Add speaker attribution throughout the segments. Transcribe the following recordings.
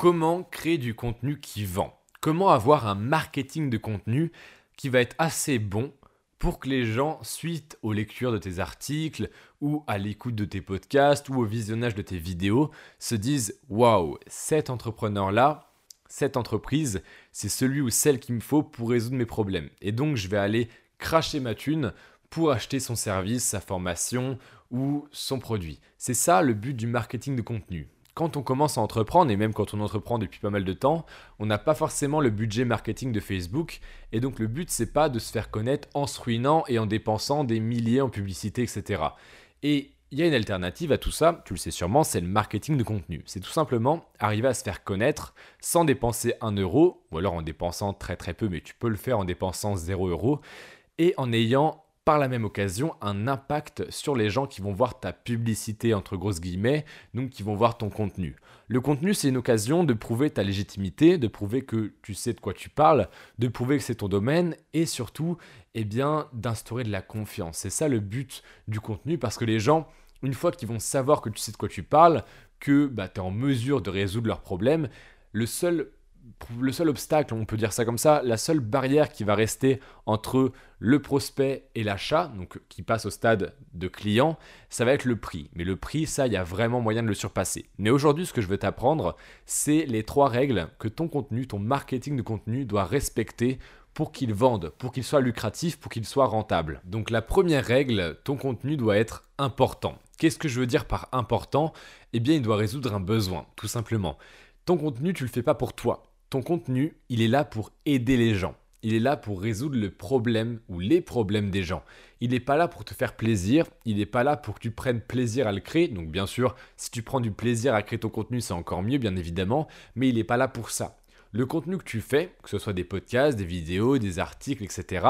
Speaker 1: Comment créer du contenu qui vend? Comment avoir un marketing de contenu qui va être assez bon pour que les gens, suite aux lectures de tes articles ou à l'écoute de tes podcasts ou au visionnage de tes vidéos, se disent Waouh, cet entrepreneur-là, cette entreprise, c'est celui ou celle qu'il me faut pour résoudre mes problèmes. Et donc, je vais aller cracher ma thune pour acheter son service, sa formation ou son produit. C'est ça le but du marketing de contenu. Quand on commence à entreprendre, et même quand on entreprend depuis pas mal de temps, on n'a pas forcément le budget marketing de Facebook. Et donc le but, c'est pas de se faire connaître en se ruinant et en dépensant des milliers en publicité, etc. Et il y a une alternative à tout ça, tu le sais sûrement, c'est le marketing de contenu. C'est tout simplement arriver à se faire connaître sans dépenser un euro, ou alors en dépensant très très peu, mais tu peux le faire en dépensant 0 euro, et en ayant par la même occasion un impact sur les gens qui vont voir ta publicité entre grosses guillemets, donc qui vont voir ton contenu. Le contenu, c'est une occasion de prouver ta légitimité, de prouver que tu sais de quoi tu parles, de prouver que c'est ton domaine et surtout, eh bien, d'instaurer de la confiance. C'est ça le but du contenu parce que les gens, une fois qu'ils vont savoir que tu sais de quoi tu parles, que bah, tu es en mesure de résoudre leurs problèmes, le seul le seul obstacle, on peut dire ça comme ça, la seule barrière qui va rester entre le prospect et l'achat, donc qui passe au stade de client, ça va être le prix. Mais le prix, ça, il y a vraiment moyen de le surpasser. Mais aujourd'hui, ce que je veux t'apprendre, c'est les trois règles que ton contenu, ton marketing de contenu doit respecter pour qu'il vende, pour qu'il soit lucratif, pour qu'il soit rentable. Donc la première règle, ton contenu doit être important. Qu'est-ce que je veux dire par important? Eh bien, il doit résoudre un besoin, tout simplement. Ton contenu, tu le fais pas pour toi. Ton contenu, il est là pour aider les gens. Il est là pour résoudre le problème ou les problèmes des gens. Il n'est pas là pour te faire plaisir, il n'est pas là pour que tu prennes plaisir à le créer. Donc bien sûr, si tu prends du plaisir à créer ton contenu, c'est encore mieux, bien évidemment, mais il n'est pas là pour ça. Le contenu que tu fais, que ce soit des podcasts, des vidéos, des articles, etc.,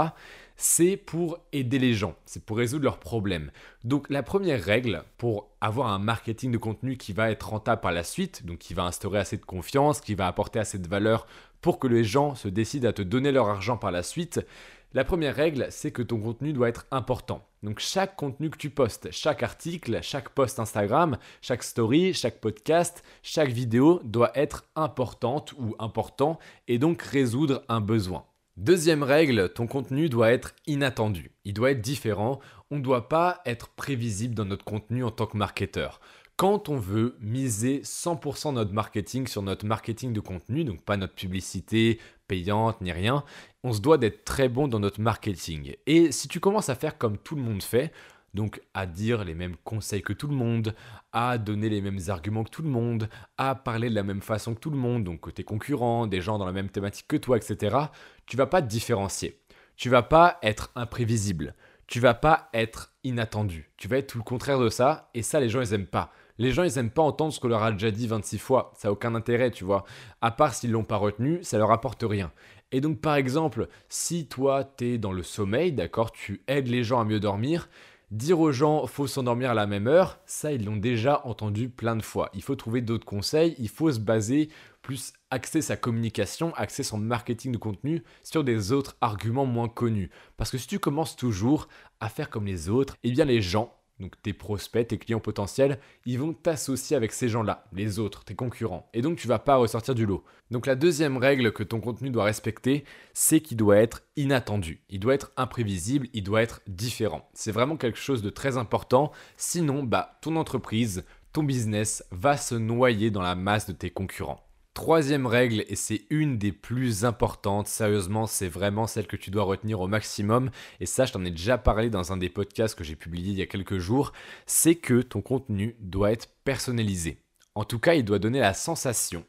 Speaker 1: c'est pour aider les gens, c'est pour résoudre leurs problèmes. Donc la première règle pour avoir un marketing de contenu qui va être rentable par la suite, donc qui va instaurer assez de confiance, qui va apporter assez de valeur pour que les gens se décident à te donner leur argent par la suite, la première règle, c'est que ton contenu doit être important. Donc chaque contenu que tu postes, chaque article, chaque post Instagram, chaque story, chaque podcast, chaque vidéo doit être importante ou important et donc résoudre un besoin. Deuxième règle, ton contenu doit être inattendu. Il doit être différent. On ne doit pas être prévisible dans notre contenu en tant que marketeur. Quand on veut miser 100% notre marketing sur notre marketing de contenu, donc pas notre publicité payante ni rien, on se doit d'être très bon dans notre marketing. Et si tu commences à faire comme tout le monde fait, donc à dire les mêmes conseils que tout le monde, à donner les mêmes arguments que tout le monde, à parler de la même façon que tout le monde, donc tes concurrents, des gens dans la même thématique que toi, etc., tu vas pas te différencier. Tu vas pas être imprévisible. Tu vas pas être inattendu. Tu vas être tout le contraire de ça, et ça, les gens, ils aiment pas. Les gens, ils aiment pas entendre ce qu'on leur a déjà dit 26 fois. Ça n'a aucun intérêt, tu vois. À part s'ils l'ont pas retenu, ça leur apporte rien. Et donc, par exemple, si toi, tu es dans le sommeil, d'accord, tu aides les gens à mieux dormir, Dire aux gens faut s'endormir à la même heure, ça ils l'ont déjà entendu plein de fois. Il faut trouver d'autres conseils, il faut se baser plus axer sa communication, axer son marketing de contenu sur des autres arguments moins connus. Parce que si tu commences toujours à faire comme les autres, eh bien les gens donc tes prospects, tes clients potentiels, ils vont t'associer avec ces gens-là, les autres, tes concurrents. Et donc tu vas pas ressortir du lot. Donc la deuxième règle que ton contenu doit respecter, c'est qu'il doit être inattendu. Il doit être imprévisible, il doit être différent. C'est vraiment quelque chose de très important. Sinon, bah ton entreprise, ton business va se noyer dans la masse de tes concurrents. Troisième règle, et c'est une des plus importantes, sérieusement, c'est vraiment celle que tu dois retenir au maximum, et ça je t'en ai déjà parlé dans un des podcasts que j'ai publié il y a quelques jours, c'est que ton contenu doit être personnalisé. En tout cas, il doit donner la sensation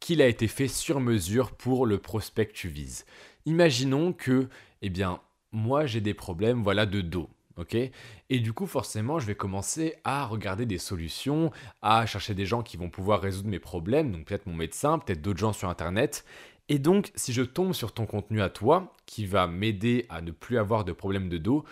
Speaker 1: qu'il a été fait sur mesure pour le prospect que tu vises. Imaginons que, eh bien, moi j'ai des problèmes voilà, de dos ok Et du coup, forcément, je vais commencer à regarder des solutions, à chercher des gens qui vont pouvoir résoudre mes problèmes, donc peut-être mon médecin, peut-être d'autres gens sur Internet. Et donc, si je tombe sur ton contenu à toi, qui va m'aider à ne plus avoir de problèmes de dos,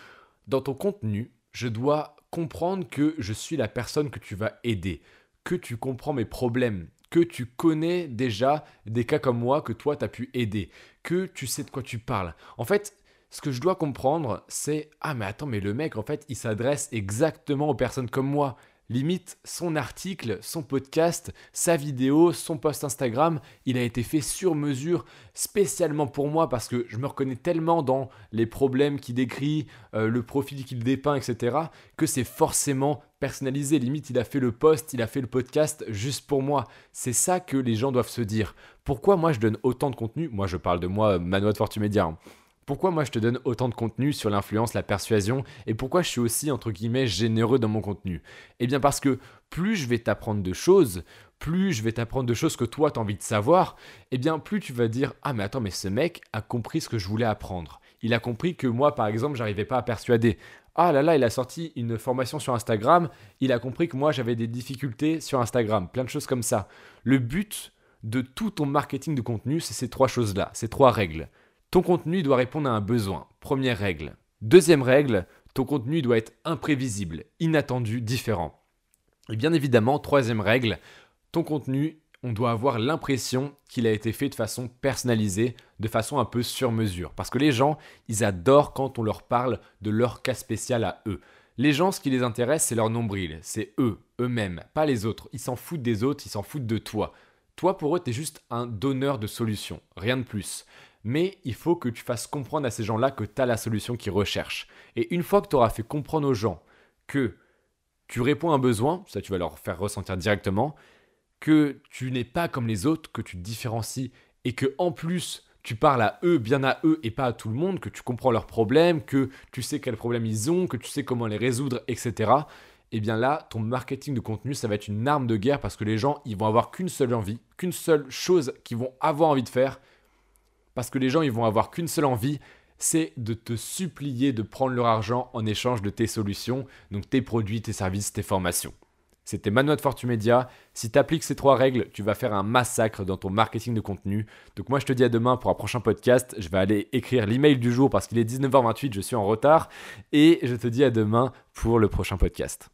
Speaker 1: dans ton contenu, je dois comprendre que je suis la personne que tu vas aider, que tu comprends mes problèmes, que tu connais déjà des cas comme moi que toi tu as pu aider, que tu sais de quoi tu parles. En fait, ce que je dois comprendre, c'est Ah, mais attends, mais le mec, en fait, il s'adresse exactement aux personnes comme moi, Limite, son article, son podcast, sa vidéo, son post Instagram, il a été fait sur mesure spécialement pour moi parce que je me reconnais tellement dans les problèmes qu'il décrit, euh, le profil qu'il dépeint, etc., que c'est forcément personnalisé. Limite, il a fait le post, il a fait le podcast juste pour moi. C'est ça que les gens doivent se dire. Pourquoi moi je donne autant de contenu? Moi, je parle de moi, Manoa de Fortumédia. Hein. Pourquoi moi je te donne autant de contenu sur l'influence, la persuasion et pourquoi je suis aussi entre guillemets généreux dans mon contenu? Eh bien parce que plus je vais t'apprendre de choses, plus je vais t'apprendre de choses que toi tu as envie de savoir, eh bien plus tu vas dire "Ah mais attends mais ce mec a compris ce que je voulais apprendre. Il a compris que moi par exemple, j'arrivais pas à persuader. Ah là là, il a sorti une formation sur Instagram, il a compris que moi j'avais des difficultés sur Instagram, plein de choses comme ça. Le but de tout ton marketing de contenu, c'est ces trois choses-là, ces trois règles. Ton contenu doit répondre à un besoin. Première règle. Deuxième règle, ton contenu doit être imprévisible, inattendu, différent. Et bien évidemment, troisième règle, ton contenu, on doit avoir l'impression qu'il a été fait de façon personnalisée, de façon un peu sur mesure. Parce que les gens, ils adorent quand on leur parle de leur cas spécial à eux. Les gens, ce qui les intéresse, c'est leur nombril, c'est eux, eux-mêmes, pas les autres. Ils s'en foutent des autres, ils s'en foutent de toi. Toi, pour eux, tu es juste un donneur de solutions, rien de plus mais il faut que tu fasses comprendre à ces gens-là que tu as la solution qu'ils recherchent. Et une fois que tu auras fait comprendre aux gens que tu réponds à un besoin, ça tu vas leur faire ressentir directement, que tu n'es pas comme les autres, que tu te différencies et que en plus tu parles à eux, bien à eux et pas à tout le monde, que tu comprends leurs problèmes, que tu sais quels problèmes ils ont, que tu sais comment les résoudre, etc. Et eh bien là, ton marketing de contenu, ça va être une arme de guerre parce que les gens, ils vont avoir qu'une seule envie, qu'une seule chose qu'ils vont avoir envie de faire, parce que les gens, ils vont avoir qu'une seule envie, c'est de te supplier de prendre leur argent en échange de tes solutions, donc tes produits, tes services, tes formations. C'était Manoa de Fortumedia. Si tu appliques ces trois règles, tu vas faire un massacre dans ton marketing de contenu. Donc moi je te dis à demain pour un prochain podcast. Je vais aller écrire l'email du jour parce qu'il est 19h28, je suis en retard. Et je te dis à demain pour le prochain podcast.